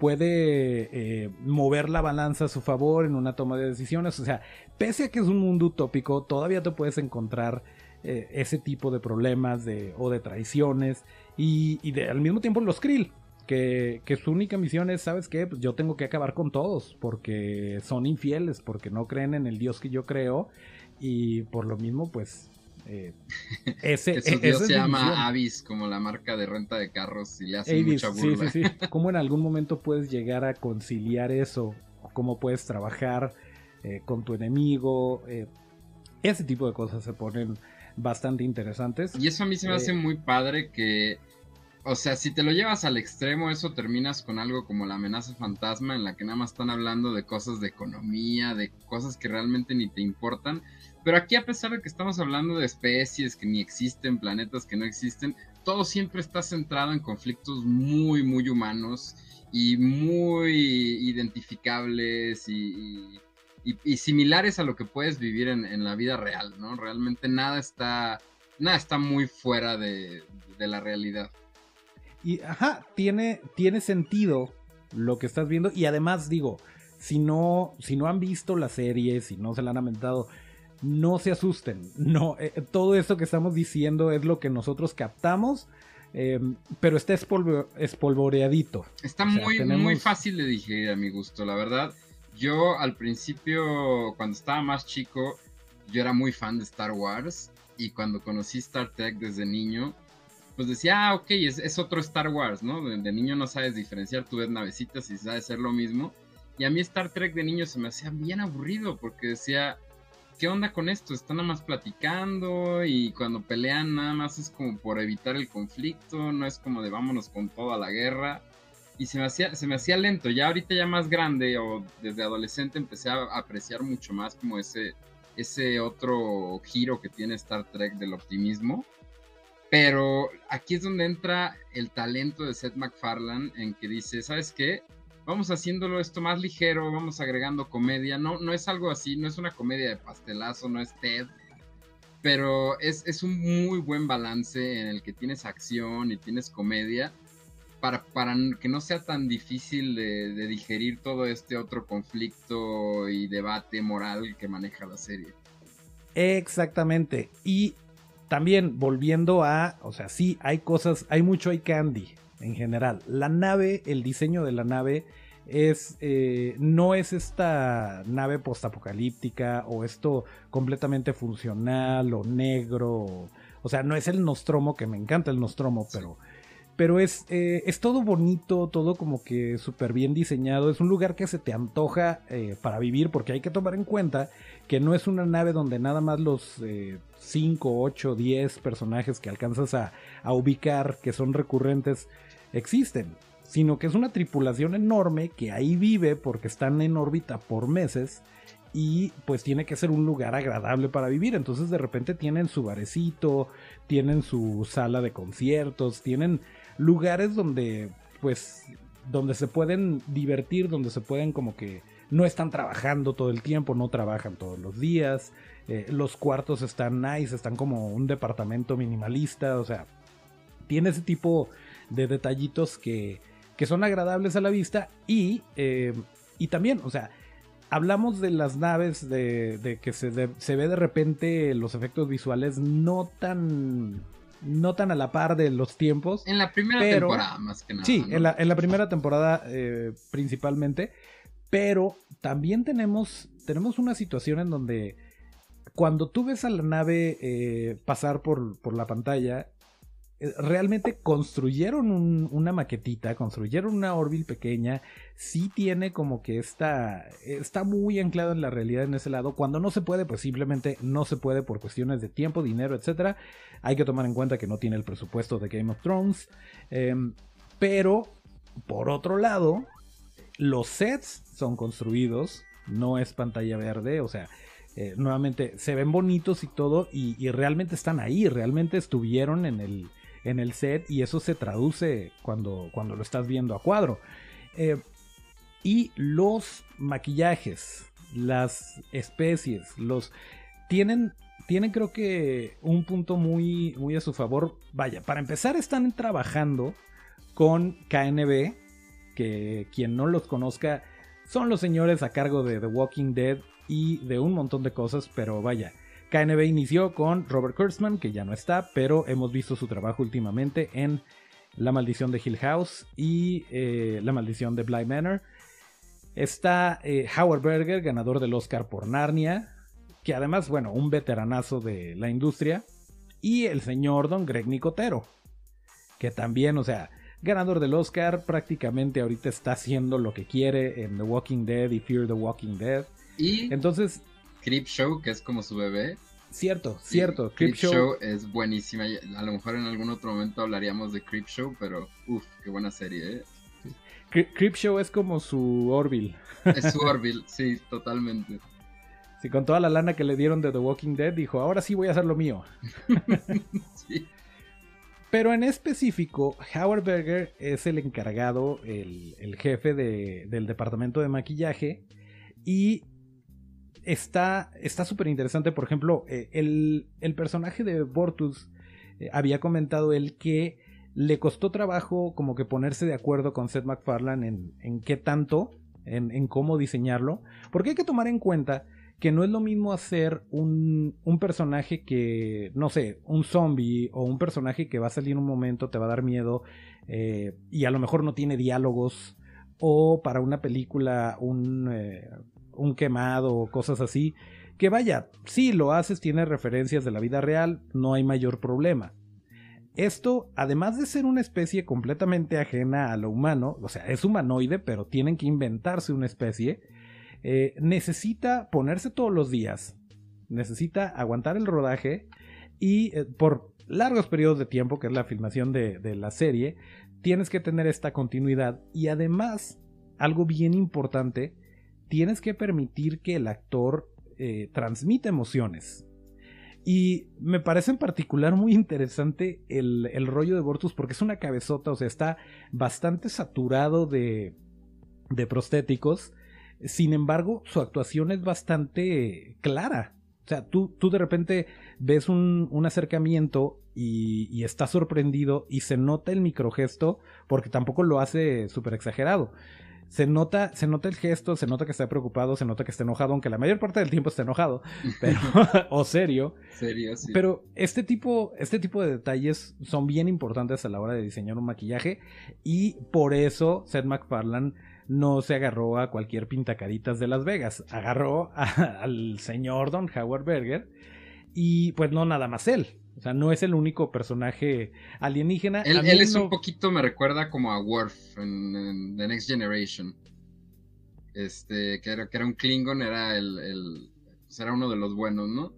puede eh, mover la balanza a su favor en una toma de decisiones. O sea, pese a que es un mundo utópico, todavía te puedes encontrar eh, ese tipo de problemas de, o de traiciones y, al mismo tiempo los Krill. Que, que, su única misión es, ¿sabes qué? Pues yo tengo que acabar con todos porque son infieles, porque no creen en el Dios que yo creo y por lo mismo pues eh, ese, que su Dios se llama Avis, como la marca de renta de carros, y le hace mucha burla. Sí, sí, sí. ¿Cómo en algún momento puedes llegar a conciliar eso? ¿Cómo puedes trabajar eh, con tu enemigo? Eh, ese tipo de cosas se ponen bastante interesantes. Y eso a mí se me hace muy padre que, o sea, si te lo llevas al extremo, eso terminas con algo como la amenaza fantasma, en la que nada más están hablando de cosas de economía, de cosas que realmente ni te importan pero aquí, a pesar de que estamos hablando de especies que ni existen, planetas que no existen, todo siempre está centrado en conflictos muy, muy humanos y muy identificables y, similares a lo que puedes vivir en, la vida real, ¿no? Realmente nada está, nada está muy fuera de, la realidad. Y, ajá, tiene, tiene sentido lo que estás viendo. Y además, digo, si no, si no han visto la serie, si no se la han aventado, no se asusten. No, eh, todo esto que estamos diciendo es lo que nosotros captamos. eh, pero está espolvo- espolvoreadito. Está O sea, muy, tenemos- muy fácil de digerir a mi gusto, la verdad. Yo al principio, cuando estaba más chico, yo era muy fan de Star Wars. Y cuando conocí Star Trek desde niño, pues decía, ah, ok, es, es otro Star Wars, ¿no? De, de niño no sabes diferenciar, tú ves navecitas y sabes ser lo mismo. Y a mí Star Trek de niño se me hacía bien aburrido porque decía, ¿qué onda con esto? Están nada más platicando y cuando pelean nada más es como por evitar el conflicto, no es como de vámonos con toda la guerra. Y se me hacía, se me hacía lento, ya ahorita ya más grande o desde adolescente empecé a apreciar mucho más como ese, ese otro giro que tiene Star Trek del optimismo. Pero aquí es donde entra el talento de Seth MacFarlane en que dice, ¿sabes qué? Vamos haciéndolo esto más ligero, vamos agregando comedia. No, no es algo así, no es una comedia de pastelazo, no es Ted. Pero es, es un muy buen balance en el que tienes acción y tienes comedia para, para que no sea tan difícil de, de digerir todo este otro conflicto y debate moral que maneja la serie. Exactamente. Y también volviendo a, o sea, sí, hay cosas, hay mucho, hay candy en general. La nave, el diseño de la nave es, eh, no es esta nave postapocalíptica o esto completamente funcional o negro. O, sea, no es el Nostromo, que me encanta el Nostromo, pero... Pero es, eh, es todo bonito, todo como que súper bien diseñado. Es un lugar que se te antoja eh, para vivir porque hay que tomar en cuenta que no es una nave donde nada más los 5, 8, 10 personajes que alcanzas a, a, ubicar, que son recurrentes, existen, sino que es una tripulación enorme que ahí vive porque están en órbita por meses y pues tiene que ser un lugar agradable para vivir. Entonces de repente tienen su barecito, tienen su sala de conciertos, tienen lugares donde pues donde se pueden divertir, donde se pueden como que no están trabajando todo el tiempo, no trabajan todos los días. Eh, los cuartos están nice, están como un departamento minimalista, o sea, tiene ese tipo de detallitos que, que son agradables a la vista y, eh, y también, o sea, hablamos de las naves, de, de que se, de, se, ve de repente los efectos visuales no tan... No tan a la par de los tiempos. En la primera pero, temporada, más que nada. Sí, ¿no? en, la, en, la, primera temporada eh, principalmente. Pero también tenemos, tenemos una situación en donde cuando tú ves a la nave eh, pasar por, por, la pantalla, realmente construyeron un, una maquetita, construyeron una Orville pequeña, sí tiene como que está, está muy anclado en la realidad en ese lado. Cuando no se puede, pues simplemente no se puede por cuestiones de tiempo, dinero, etc. Hay que tomar en cuenta que no tiene el presupuesto de Game of Thrones. Eh, pero, por otro lado, los sets son construidos, no es pantalla verde, o sea, eh, nuevamente se ven bonitos y todo, y, realmente están ahí, realmente estuvieron en el, en el set, y eso se traduce cuando, cuando lo estás viendo a cuadro. Eh, y los maquillajes, las especies, los tienen, tienen creo que un punto muy, muy a su favor. Vaya, para empezar están trabajando con KNB, que quien no los conozca son los señores a cargo de The Walking Dead y de un montón de cosas, pero vaya, KNB inició con Robert Kurtzman, que ya no está, pero hemos visto su trabajo últimamente en La Maldición de Hill House y eh, La Maldición de Bly Manor. Está eh, Howard Berger, ganador del Oscar por Narnia, que además, bueno, un veteranazo de la industria. Y el señor Don Greg Nicotero, que también, o sea, ganador del Oscar, prácticamente ahorita está haciendo lo que quiere en The Walking Dead y Fear the Walking Dead. Y entonces, Creep Show, que es como su bebé. Cierto, sí, cierto. Creep, Show... Show... es buenísima. A lo mejor en algún otro momento hablaríamos de Creep Show, pero uff, qué buena serie, ¿eh? Creep Show es como su Orville. Es su Orville, sí, totalmente. Sí, con toda la lana que le dieron de The Walking Dead, dijo, ahora sí voy a hacer lo mío. sí. Pero en específico, Howard Berger es el encargado, el, el jefe de, del departamento de maquillaje. Y está súper interesante. Por ejemplo, eh, el, el, personaje de Bortus eh, había comentado él que le costó trabajo como que ponerse de acuerdo con Seth MacFarlane en, en qué tanto, en, en, cómo diseñarlo, porque hay que tomar en cuenta que no es lo mismo hacer un, un, personaje que, no sé, un zombie o un personaje que va a salir un momento, te va a dar miedo eh, y a lo mejor no tiene diálogos, o para una película un, un quemado o cosas así, que vaya, si lo haces, tiene referencias de la vida real, no hay mayor problema. Esto, además de ser una especie completamente ajena a lo humano, o sea, es humanoide, pero tienen que inventarse una especie, eh, necesita ponerse todos los días, necesita aguantar el rodaje y eh, por largos periodos de tiempo, que es la filmación de, de la serie, tienes que tener esta continuidad y además, algo bien importante, tienes que permitir que el actor eh, transmita emociones. Y me parece en particular muy interesante el, el, rollo de Bortus porque es una cabezota, o sea, está bastante saturado de, de prostéticos. Sin embargo, su actuación es bastante clara. O sea, tú, tú de repente ves un, un acercamiento y, y estás sorprendido y se nota el microgesto porque tampoco lo hace súper exagerado se nota, se nota el gesto, se nota que está preocupado, se nota que está enojado, aunque la mayor parte del tiempo está enojado, pero, o serio. Serio, sí. Pero este tipo, este tipo de detalles son bien importantes a la hora de diseñar un maquillaje y por eso Seth MacFarlane no se agarró a cualquier pintacaritas de Las Vegas, agarró a, al señor Don Howard Berger y pues no nada más él. O sea, no es el único personaje alienígena. Él, él es no... un poquito, me recuerda como a Worf en, en, The Next Generation. Este, que era, que era un Klingon, era el, el pues era uno de los buenos, ¿no?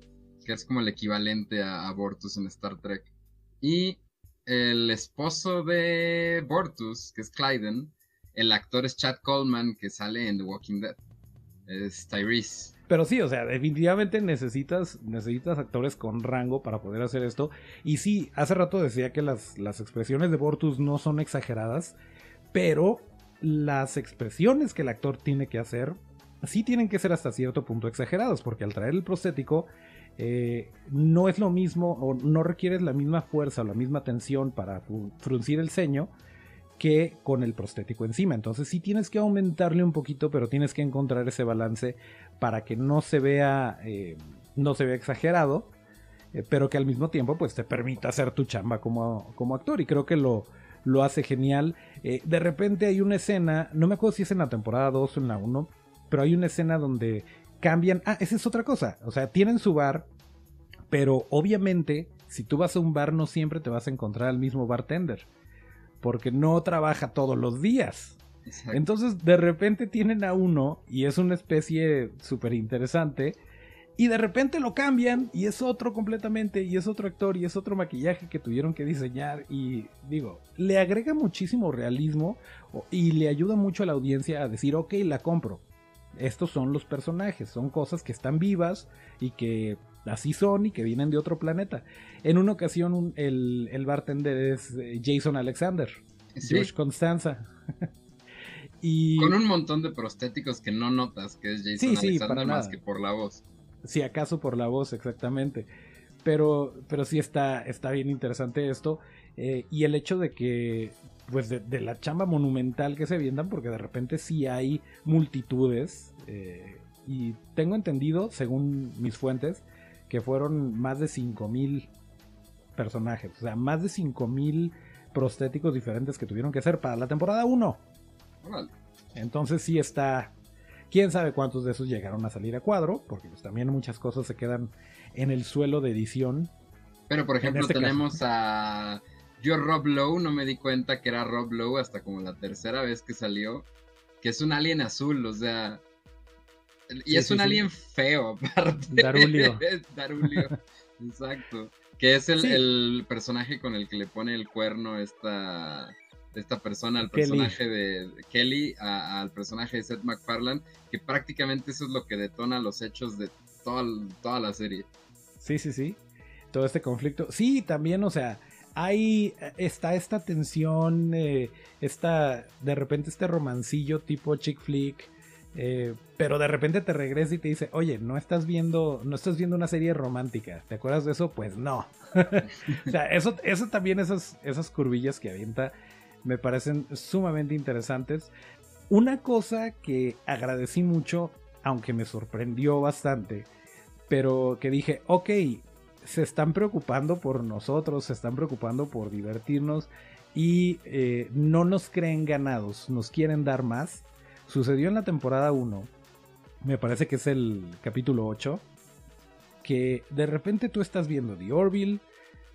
Que es como el equivalente a, a Bortus en Star Trek. Y el esposo de Bortus, que es Clyden, el actor es Chad Coleman, que sale en The Walking Dead. Es Tyrese. Pero sí, o sea, definitivamente necesitas, necesitas actores con rango para poder hacer esto. Y sí, hace rato decía que las, las expresiones de Bortus no son exageradas, pero las expresiones que el actor tiene que hacer sí tienen que ser hasta cierto punto exageradas, porque al traer el prostético eh, no es lo mismo o no requieres la misma fuerza o la misma tensión para fruncir el ceño que con el prostético encima. Entonces sí tienes que aumentarle un poquito, pero tienes que encontrar ese balance para que no se vea, eh, no se vea exagerado, eh, pero que al mismo tiempo pues te permita hacer tu chamba como, como actor. Y creo que lo, lo hace genial. Eh, de repente hay una escena, no me acuerdo si es en la temporada 2 o en la 1, pero hay una escena donde cambian. Ah, esa es otra cosa. O sea, tienen su bar, pero obviamente si tú vas a un bar no siempre te vas a encontrar al mismo bartender porque no trabaja todos los días. Exacto. Entonces de repente tienen a uno y es una especie súper interesante y de repente lo cambian y es otro completamente y es otro actor y es otro maquillaje que tuvieron que diseñar y digo, le agrega muchísimo realismo y le ayuda mucho a la audiencia a decir, ok, la compro. Estos son los personajes, son cosas que están vivas y que así son y que vienen de otro planeta. En una ocasión un, el, el, bartender es eh, Jason Alexander, sí. George Constanza. y... Con un montón de prostéticos que no notas que es Jason sí, sí, Alexander para más nada. que por la voz. Si acaso por la voz, exactamente. Pero, pero sí está, está bien interesante esto. Eh, y el hecho de que, pues de, de, la chamba monumental que se viendan, porque de repente sí hay multitudes. Eh, y tengo entendido, según mis fuentes, que fueron más de 5000 personajes, o sea, más de 5000 prostéticos diferentes que tuvieron que hacer para la temporada 1. Vale. Entonces sí está quién sabe cuántos de esos llegaron a salir a cuadro, porque pues también muchas cosas se quedan en el suelo de edición. Pero por ejemplo, este tenemos caso. a yo Rob Lowe, no me di cuenta que era Rob Lowe hasta como la tercera vez que salió, que es un alien azul, o sea, y sí, es un sí, alien feo, aparte. Darulio. Darulio. Exacto. Que es el, el, personaje con el que le pone el cuerno esta, esta persona, al personaje de Kelly, a, al personaje de Seth MacFarlane, que prácticamente eso es lo que detona los hechos de toda, toda la serie. Sí, sí, sí. Todo este conflicto. Sí, también, o sea, hay está esta tensión, eh, esta, de repente este romancillo tipo chick flick Eh, pero de repente te regresa y te dice, oye, no estás viendo, no estás viendo una serie romántica. ¿Te acuerdas de eso? Pues no. o sea, eso, eso también, esas, esas curvillas que avienta, me parecen sumamente interesantes. Una cosa que agradecí mucho, aunque me sorprendió bastante, pero que dije, ok, se están preocupando por nosotros, se están preocupando por divertirnos y eh, no nos creen ganados, nos quieren dar más. Sucedió en la temporada 1, me parece que es el capítulo 8, que de repente tú estás viendo The Orville,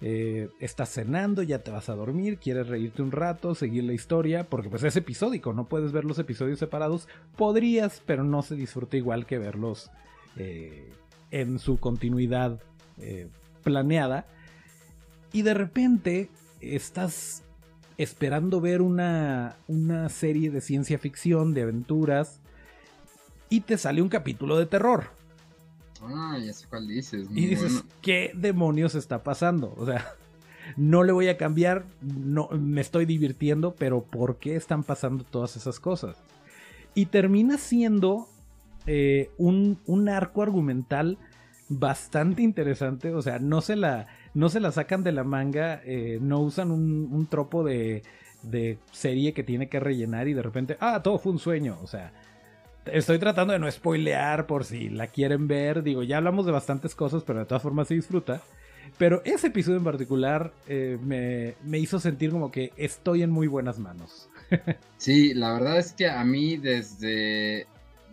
eh, estás cenando, ya te vas a dormir, quieres reírte un rato, seguir la historia, porque pues es episódico, no puedes ver los episodios separados, podrías, pero no se disfruta igual que verlos eh, en su continuidad eh, planeada. Y de repente estás esperando ver una, una serie de ciencia ficción, de aventuras, y te sale un capítulo de terror. Ah, ya sé cuál dices. y dices, ¿qué demonios está pasando? O sea, no le voy a cambiar, no, me estoy divirtiendo, pero ¿por qué están pasando todas esas cosas? Y termina siendo eh, un, un, arco argumental bastante interesante. O sea, no se la, no se la sacan de la manga, eh, no usan un, tropo de, de serie que tiene que rellenar y de repente, ah, todo fue un sueño. O sea, estoy tratando de no spoilear por si la quieren ver. Digo, ya hablamos de bastantes cosas, pero de todas formas se disfruta. Pero ese episodio en particular eh, me, me, hizo sentir como que estoy en muy buenas manos. sí, la verdad es que a mí desde,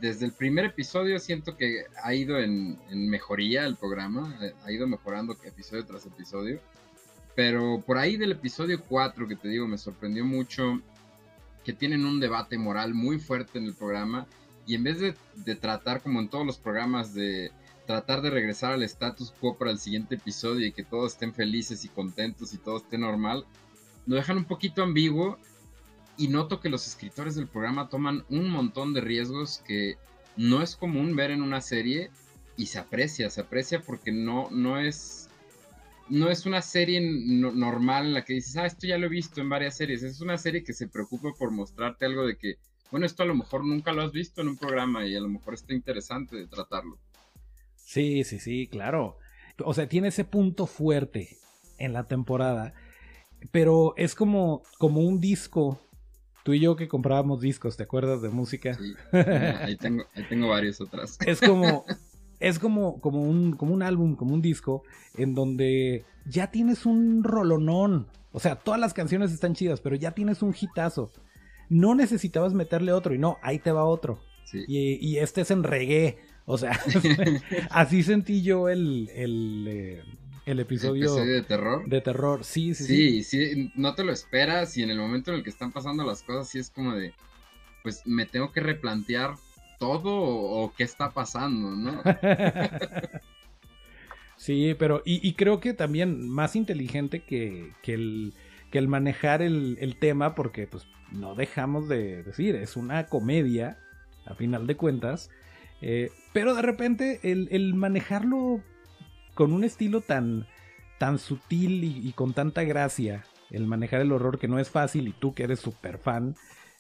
desde el primer episodio siento que ha ido en, mejoría el programa, eh, ha ido mejorando episodio tras episodio. Pero por ahí del episodio 4 que te digo me sorprendió mucho que tienen un debate moral muy fuerte en el programa y en vez de, de, tratar como en todos los programas de tratar de regresar al status quo para el siguiente episodio y que todos estén felices y contentos y todo esté normal, lo dejan un poquito ambiguo y noto que los escritores del programa toman un montón de riesgos que no es común ver en una serie y se aprecia, se aprecia porque no, no es no es una serie no, normal en la que dices, ah, esto ya lo he visto en varias series, es una serie que se preocupa por mostrarte algo de que bueno, esto a lo mejor nunca lo has visto en un programa y a lo mejor está interesante de tratarlo. Sí, sí, sí, claro. O sea, tiene ese punto fuerte en la temporada, pero es como, como un disco. Tú y yo que comprábamos discos, ¿te acuerdas de música? Sí, ahí tengo, ahí tengo varios otras. Es como, es como, como, un, como un álbum, como un disco, en donde ya tienes un rolonón. O sea, todas las canciones están chidas, pero ya tienes un hitazo no necesitabas meterle otro y no, ahí te va otro. Y, este es en reggae. O sea, así sentí yo el, el, eh, el episodio, de terror. De terror, sí, sí, sí. Sí, sí, no te lo esperas y en el momento en el que están pasando las cosas, sí es como de, pues me tengo que replantear todo o, qué está pasando, ¿no? sí, pero y, y, creo que también más inteligente que, que, el, que el manejar el, el tema, porque pues no dejamos de decir, es una comedia, a final de cuentas, eh, pero de repente el, manejarlo con un estilo tan, tan sutil y, con tanta gracia, el manejar el horror que no es fácil y tú que eres súper fan,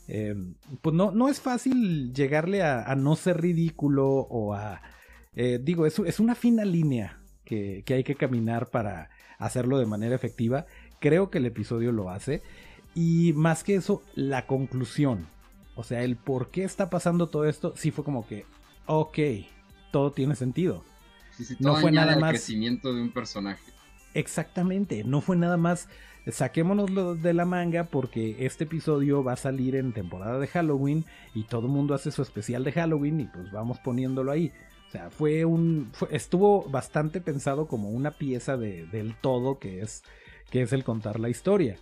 eh, pues no, no es fácil llegarle a, no ser ridículo o a... Eh, digo, es, es una fina línea que, que hay que caminar para hacerlo de manera efectiva. Creo que el episodio lo hace. Y más que eso, la conclusión. O sea, el por qué está pasando todo esto, sí fue como que, ok, todo tiene sentido. No fue nada más. crecimiento de un personaje. Exactamente, no fue nada más. Saquémonos de la manga porque este episodio va a salir en temporada de Halloween y todo el mundo hace su especial de Halloween y pues vamos poniéndolo ahí. O sea, fue un. estuvo bastante pensado como una pieza de, del todo que es, que es el contar la historia.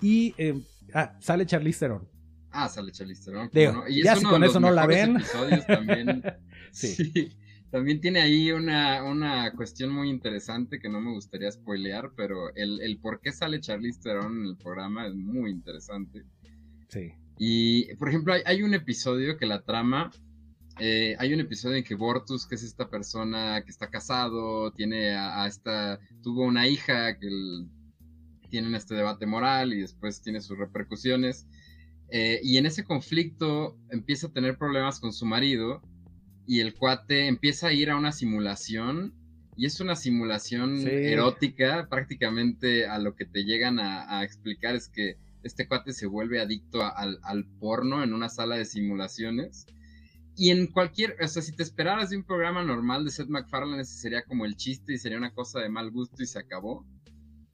Y eh, ah, sale Charlize Theron. Ah, sale Charlize Theron. y ya si con eso no la ven. También, sí. También tiene ahí una, una cuestión muy interesante que no me gustaría spoilear, pero el, el por qué sale Charlize Theron en el programa es muy interesante. Sí. Y, por ejemplo, hay, hay un episodio que la trama eh, hay un episodio en que Bortus, que es esta persona que está casado, tiene a, a esta, tuvo una hija que el, tienen este debate moral y después tiene sus repercusiones. Eh, y en ese conflicto empieza a tener problemas con su marido y el cuate empieza a ir a una simulación y es una simulación erótica, prácticamente a lo que te llegan a, explicar es que este cuate se vuelve adicto al, al, porno en una sala de simulaciones. Y en cualquier, o sea, si te esperaras de un programa normal de Seth MacFarlane, ese sería como el chiste y sería una cosa de mal gusto y se acabó.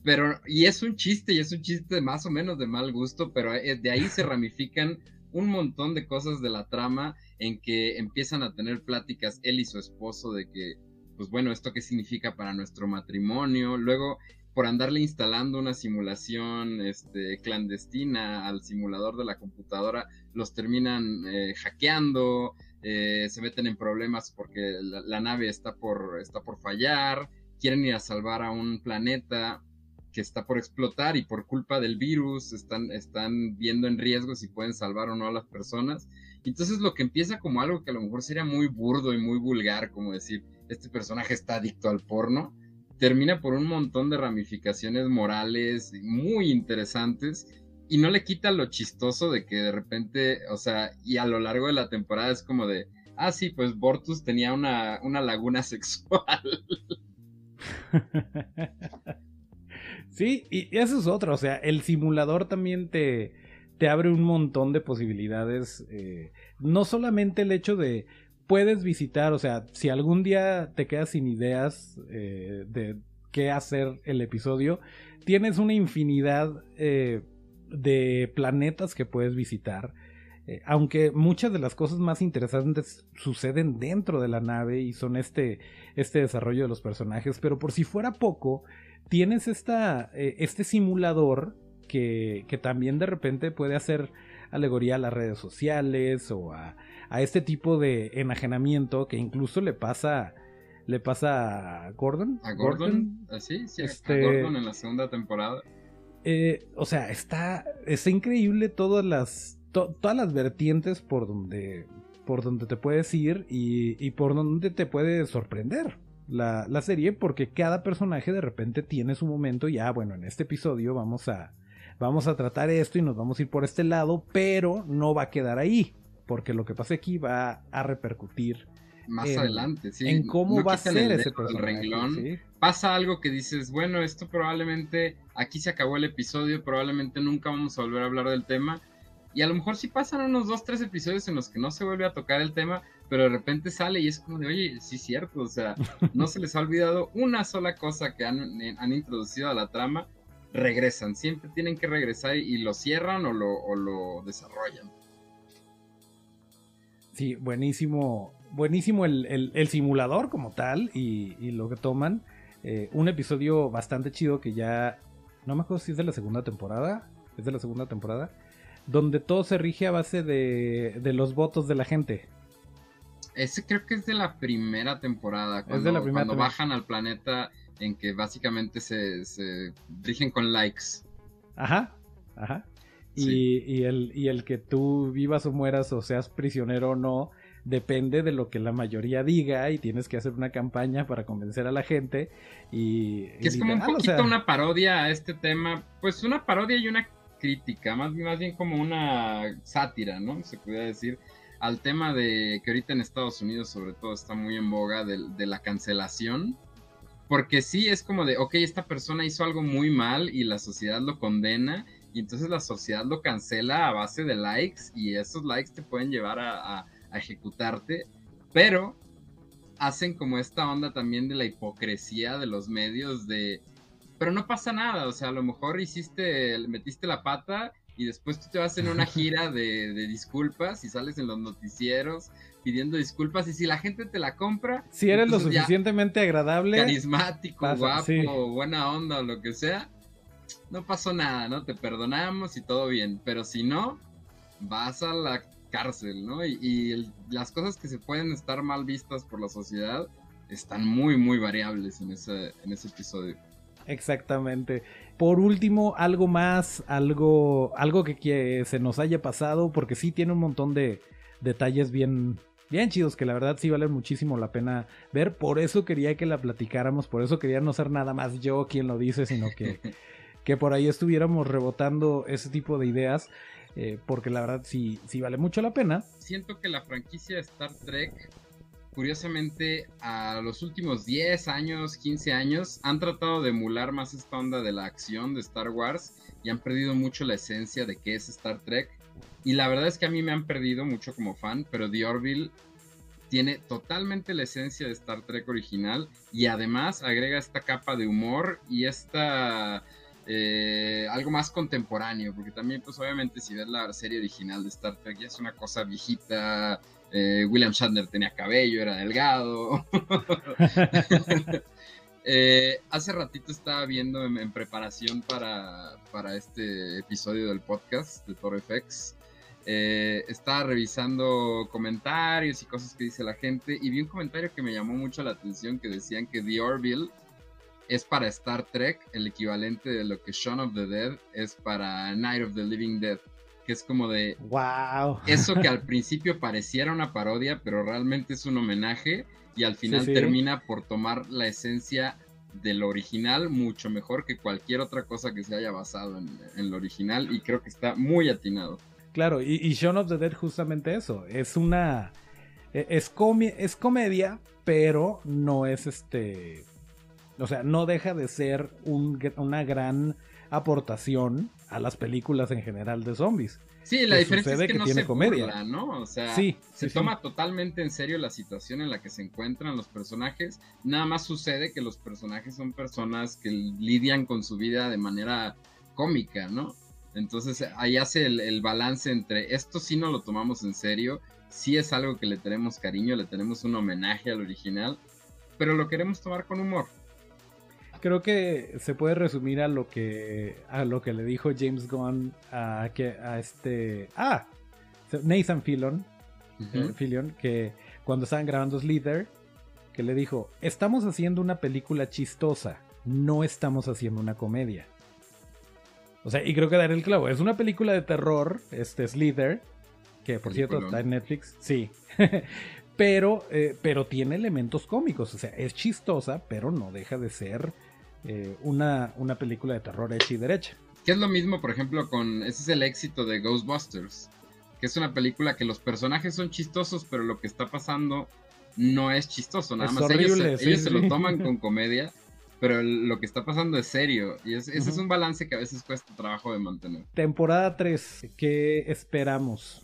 Pero, y es un chiste, y es un chiste más o menos de mal gusto, pero eh, de ahí se ramifican un montón de cosas de la trama en que empiezan a tener pláticas él y su esposo de que, pues bueno, esto qué significa para nuestro matrimonio. Luego, por andarle instalando una simulación este, clandestina al simulador de la computadora, los terminan eh, hackeando, eh, se meten en problemas porque la, la, nave está por, está por fallar, quieren ir a salvar a un planeta que está por explotar y por culpa del virus están, están viendo en riesgo si pueden salvar o no a las personas. Entonces lo que empieza como algo que a lo mejor sería muy burdo y muy vulgar, como decir, este personaje está adicto al porno, termina por un montón de ramificaciones morales muy interesantes y no le quita lo chistoso de que de repente, o sea, y a lo largo de la temporada es como de, ah, sí, pues Bortus tenía una, una laguna sexual. Sí, y eso es otro, o sea, el simulador también te, te abre un montón de posibilidades. Eh, no solamente el hecho de puedes visitar, o sea, si algún día te quedas sin ideas eh, de qué hacer el episodio, tienes una infinidad eh, de planetas que puedes visitar. aunque muchas de las cosas más interesantes suceden dentro de la nave y son este, este desarrollo de los personajes, pero por si fuera poco, tienes esta, eh, este simulador que, que, también de repente puede hacer alegoría a las redes sociales o a, a este tipo de enajenamiento que incluso le pasa le pasa a Gordon. A Gordon, ah, sí, sí, este, a Gordon en la segunda temporada. Eh, o sea, está, está increíble todas las, todas las vertientes por donde, por donde te puedes ir y, y por donde te puede sorprender la, la, serie porque cada personaje de repente tiene su momento y ah, bueno, en este episodio vamos a, vamos a tratar esto y nos vamos a ir por este lado, pero no va a quedar ahí, porque lo que pasa aquí va a repercutir más adelante, sí. En cómo va a ser ese personaje. Renglón. Pasa algo que dices, bueno, esto probablemente aquí se acabó el episodio, probablemente nunca vamos a volver a hablar del tema. Y a lo mejor sí pasan unos dos, tres episodios en los que no se vuelve a tocar el tema, pero de repente sale y es como de, oye, sí es cierto, o sea, no se les ha olvidado una sola cosa que han, eh, han introducido a la trama, regresan, siempre tienen que regresar y, lo cierran o lo, o lo, desarrollan. Sí, buenísimo, buenísimo el, el, simulador como tal y, y lo que toman. Eh, un episodio bastante chido que ya, no me acuerdo si es de la segunda temporada, es de la segunda temporada, donde todo se rige a base de, de los votos de la gente. Ese creo que es de la primera temporada. Cuando, la primera cuando bajan al planeta en que básicamente se, se rigen con likes. Ajá, ajá. Y, y, el, y el que tú vivas o mueras o seas prisionero o no, depende de lo que la mayoría diga y tienes que hacer una campaña para convencer a la gente. Y, que es como un poquito una parodia a este tema, pues una parodia y una crítica, más, más bien como una sátira, ¿no? Se podría decir al tema de que ahorita en Estados Unidos sobre todo está muy en boga de, la cancelación. Porque sí es como de, ok, esta persona hizo algo muy mal y la sociedad lo condena y entonces la sociedad lo cancela a base de likes y esos likes te pueden llevar a, a ejecutarte, pero hacen como esta onda también de la hipocresía de los medios de, pero no pasa nada, o sea, a lo mejor hiciste, metiste la pata y después tú te vas en una gira de, disculpas y sales en los noticieros pidiendo disculpas y si la gente te la compra... Si eres lo suficientemente agradable... Carismático, guapo, buena onda o lo que sea, no pasó nada, ¿no? Te perdonamos y todo bien, pero si no, vas a la cárcel, ¿no? Y, las cosas que se pueden estar mal vistas por la sociedad están muy, muy variables en ese, en ese episodio. Exactamente. Por último, algo más, algo, algo que, se nos haya pasado, porque sí tiene un montón de detalles bien, bien chidos que la verdad sí valen muchísimo la pena ver. Por eso quería que la platicáramos, por eso quería no ser nada más yo quien lo dice, sino que, que por ahí estuviéramos rebotando ese tipo de ideas. eh, porque la verdad sí, sí vale mucho la pena. Siento que la franquicia de Star Trek, curiosamente, a los últimos 10 años, 15 años, han tratado de emular más esta onda de la acción de Star Wars y han perdido mucho la esencia de qué es Star Trek. Y la verdad es que a mí me han perdido mucho como fan, pero The Orville tiene totalmente la esencia de Star Trek original y además agrega esta capa de humor y esta eh, algo más contemporáneo, porque también pues obviamente si ves la serie original de Star Trek ya es una cosa viejita, eh, William Shatner tenía cabello, era delgado. Eh, hace ratito estaba viendo en, preparación para, para, este episodio del podcast de Torre FX eh, estaba revisando comentarios y cosas que dice la gente y vi un comentario que me llamó mucho la atención que decían que The Orville es para Star Trek el equivalente de lo que Shaun of the Dead es para Night of the Living Dead, que es como de wow. Eso que al principio pareciera una parodia, pero realmente es un homenaje y al final termina por tomar la esencia del original mucho mejor que cualquier otra cosa que se haya basado en, en lo original y creo que está muy atinado. Claro, y, y Shaun of the Dead justamente eso. Es una. E, es, es comedia, pero no es este. O sea, no deja de ser una gran aportación a las películas en general de zombies. Sí, la diferencia es que, no tiene se comedia. ¿no? O sea, se toma totalmente en serio la situación en la que se encuentran los personajes. Nada más sucede que los personajes son personas que lidian con su vida de manera cómica, ¿no? Entonces ahí hace el, balance entre esto sí no lo tomamos en serio, sí es algo que le tenemos cariño, le tenemos un homenaje al original, pero lo queremos tomar con humor. Creo que se puede resumir a lo que a lo que le dijo James Gunn a, que, a este ah Nathan Fillion, uh que cuando estaban grabando Slither que le dijo estamos haciendo una película chistosa no estamos haciendo una comedia o sea, y creo que daré el clavo. Es una película de terror, este Slither, que por cierto está en Netflix. Sí. pero, eh, pero tiene elementos cómicos. O sea, es chistosa, pero no deja de ser eh, una, una película de terror hecha y derecha. Que es lo mismo, por ejemplo, con. Ese es el éxito de Ghostbusters. Que es una película que los personajes son chistosos, pero lo que está pasando no es chistoso. Nada más ellos, se lo toman con comedia pero lo que está pasando es serio. Y ese es un balance que a veces cuesta trabajo de mantener. Temporada 3, ¿qué esperamos?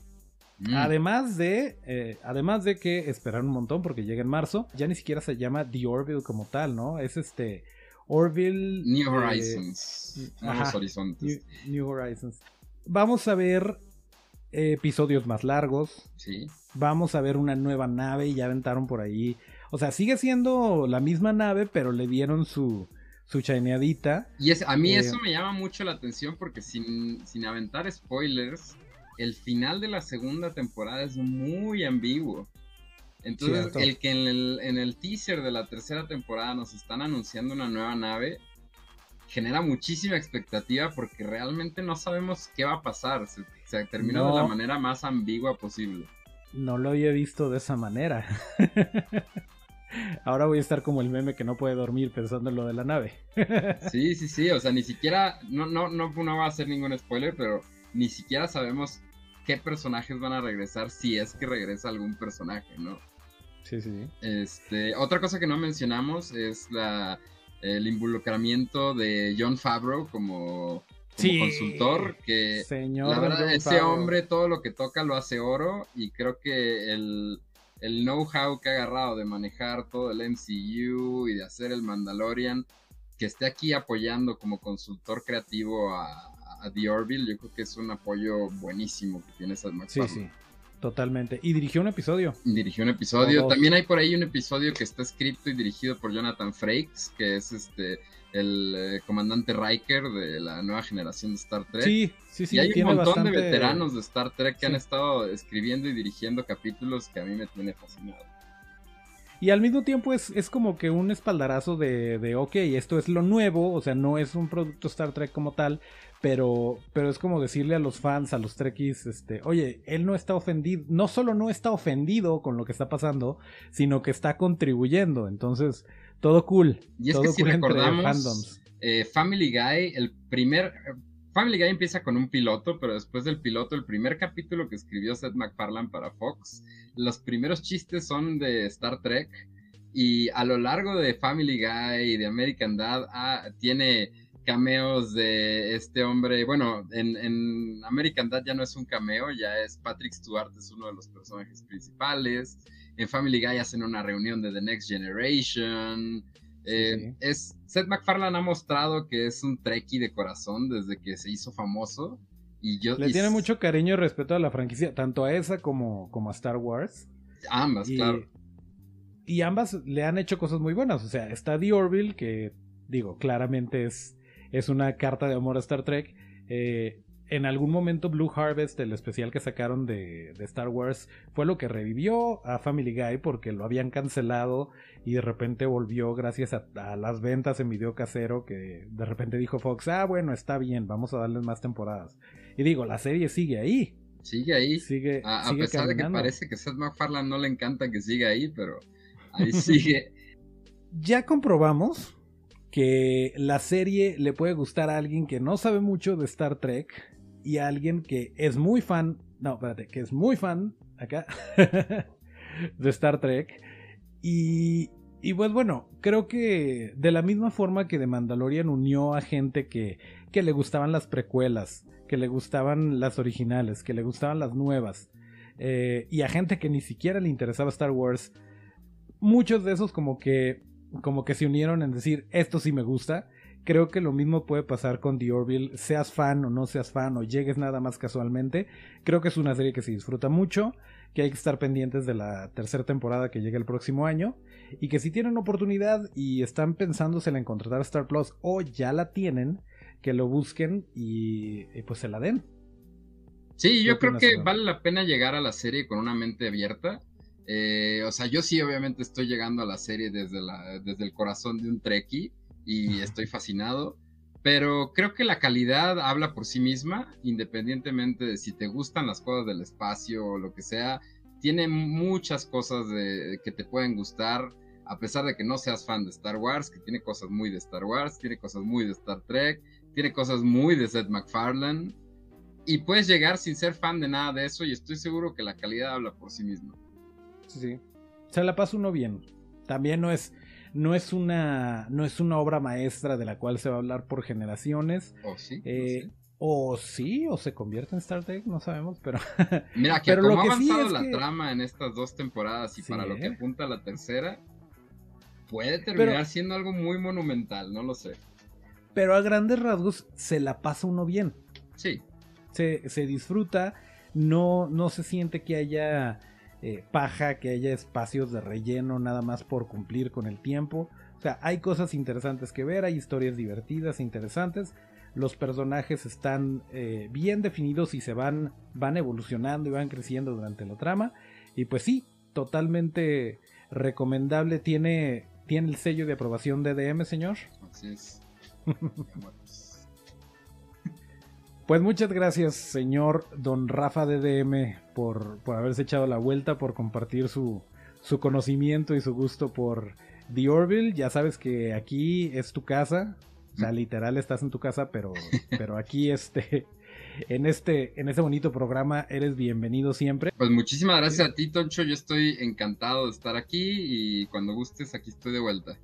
Mm. Además de, eh, además de que esperar un montón porque llega en marzo, ya ni siquiera se llama The Orville como tal, ¿no? Es este Orville New eh, Horizons, Nuevos Horizontes. New, Horizons. Vamos a ver episodios más largos. Sí. Vamos a ver una nueva nave y ya aventaron por ahí o sea, sigue siendo la misma nave, pero le dieron su, su chaineadita. Y es, a mí eh, eso me llama mucho la atención porque sin, sin aventar spoilers, el final de la segunda temporada es muy ambiguo. Entonces, el que en el, en el teaser de la tercera temporada nos están anunciando una nueva nave, genera muchísima expectativa porque realmente no sabemos qué va a pasar. Se, se termina de la manera más ambigua posible. No lo había visto de esa manera. Ahora voy a estar como el meme que no puede dormir pensando en lo de la nave. sí, sí, sí, o sea, ni siquiera, no, no, no, no va a ser ningún spoiler, pero ni siquiera sabemos qué personajes van a regresar si es que regresa algún personaje, ¿no? Sí, sí. Este, otra cosa que no mencionamos es la, el involucramiento de John Favreau como, consultor, que Señor la verdad, ese hombre todo lo que toca lo hace oro y creo que el el know-how que ha agarrado de manejar todo el MCU y de hacer el Mandalorian, que esté aquí apoyando como consultor creativo a, The Orville, yo creo que es un apoyo buenísimo que tiene esa Sí, sí, totalmente. Y dirigió un episodio. Dirigió un episodio. También hay por ahí un episodio que está escrito y dirigido por Jonathan Frakes, que es este el eh, comandante Riker de la nueva generación de Star Trek. Sí, sí, sí. Y hay un montón de veteranos de Star Trek que han estado escribiendo y dirigiendo capítulos que a mí me tiene fascinado. Y al mismo tiempo es, es como que un espaldarazo de, de, ok, esto es lo nuevo, o sea, no es un producto Star Trek como tal, pero, pero es como decirle a los fans, a los Trekkies, este, oye, él no está ofendido, no solo no está ofendido con lo que está pasando, sino que está contribuyendo. Entonces, todo cool. Y es que si recordamos, eh, Family Guy, el primer, Family Guy empieza con un piloto, pero después del piloto, el primer capítulo que escribió Seth MacFarlane para Fox, los primeros chistes son de Star Trek y a lo largo de Family Guy y de American Dad ah, tiene cameos de este hombre, bueno, en, en, American Dad ya no es un cameo, ya es Patrick Stewart, es uno de los personajes principales. En Family Guy hacen una reunión de The Next Generation. Eh, es, Seth MacFarlane ha mostrado que es un Trekkie de corazón desde que se hizo famoso. Y yo, Le tiene mucho cariño y respeto a la franquicia, tanto a esa como, como a Star Wars. Ambas, claro. Y ambas le han hecho cosas muy buenas. O sea, está The Orville, que digo, claramente es, es una carta de amor a Star Trek. Eh, en algún momento Blue Harvest, el especial que sacaron de, Star Wars, fue lo que revivió a Family Guy porque lo habían cancelado y de repente volvió gracias a, las ventas en video casero que de repente dijo Fox, ah bueno, está bien, vamos a darles más temporadas. Y digo, la serie sigue ahí. Sigue ahí. Sigue, a, pesar de que parece que Seth MacFarlane no le encanta que siga ahí, pero ahí sigue. ya comprobamos que la serie le puede gustar a alguien que no sabe mucho de Star Trek y a alguien que es muy fan, no, espérate, que es muy fan acá de Star Trek. Y, y pues bueno, creo que de la misma forma que The Mandalorian unió a gente que, que le gustaban las precuelas, que le gustaban las originales, que le gustaban las nuevas, eh, y a gente que ni siquiera le interesaba Star Wars, muchos de esos como que, como que se unieron en decir, esto sí me gusta, Creo que lo mismo puede pasar con The Orville, seas fan o no seas fan o llegues nada más casualmente. Creo que es una serie que se disfruta mucho, que hay que estar pendientes de la tercera temporada que llega el próximo año y que si tienen oportunidad y están pensándosela en contratar Star Plus o ya la tienen, que lo busquen y, pues se la den. Sí, yo creo que vale la pena llegar a la serie con una mente abierta. Eh, o sea, yo sí obviamente estoy llegando a la serie desde, la, desde el corazón de un Trekkie y estoy fascinado. Pero creo que la calidad habla por sí misma, independientemente de si te gustan las cosas del espacio o lo que sea. Tiene muchas cosas de, que te pueden gustar, a pesar de que no seas fan de Star Wars, que tiene cosas muy de Star Wars, tiene cosas muy de Star Trek, tiene cosas muy de Seth MacFarlane. Y puedes llegar sin ser fan de nada de eso y estoy seguro que la calidad habla por sí misma. Sí, sí. Se la pasa uno bien. También no es no es una, no es una obra maestra de la cual se va a hablar por generaciones. O sí. Eh, o sí, o se convierte en Star Trek, no sabemos, pero. Mira, que como ha avanzado la trama en estas dos temporadas y para lo que apunta la tercera, puede terminar siendo algo muy monumental, no lo sé. Pero a grandes rasgos se la pasa uno bien. Sí. Se, se disfruta, no, no se siente que haya eh, paja, que haya espacios de relleno nada más por cumplir con el tiempo. O sea, hay cosas interesantes que ver, hay historias divertidas, interesantes. Los personajes están eh, bien definidos y se van, van evolucionando y van creciendo durante la trama. Y pues sí, totalmente recomendable. Tiene, tiene el sello de aprobación de DM, señor. Así es. Pues muchas gracias, señor Don Rafa DDM, por, por haberse echado la vuelta, por compartir su, su conocimiento y su gusto por The Orville. Ya sabes que aquí es tu casa. O sea, literal estás en tu casa, pero, pero aquí este, en este, en este bonito programa eres bienvenido siempre. Pues muchísimas gracias a ti, Toncho. Yo estoy encantado de estar aquí y cuando gustes, aquí estoy de vuelta.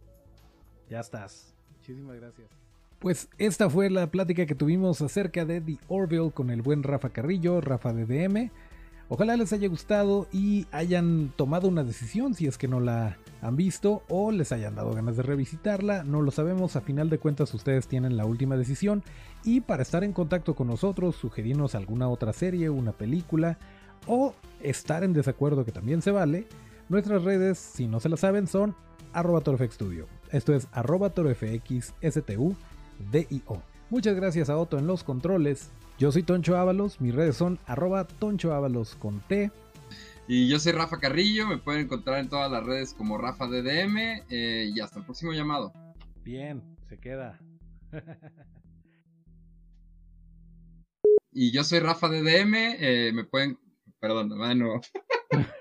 Ya estás. Muchísimas gracias. Pues esta fue la plática que tuvimos acerca de The Orville con el buen Rafa Carrillo, Rafa de DM. Ojalá les haya gustado y hayan tomado una decisión si es que no la han visto o les hayan dado ganas de revisitarla. No lo sabemos, a final de cuentas ustedes tienen la última decisión. Y para estar en contacto con nosotros, sugerirnos alguna otra serie, una película o estar en desacuerdo que también se vale, nuestras redes, si no se la saben, son arroba Studio. Esto es arroba torofxstu DIO. Muchas gracias a Otto en los controles. Yo soy Toncho Ábalos, mis redes son arroba Toncho Ábalos con T. Y yo soy Rafa Carrillo, me pueden encontrar en todas las redes como Rafa DDM eh, y hasta el próximo llamado. Bien, se queda. y yo soy Rafa DDM, eh, me pueden... Perdón, no.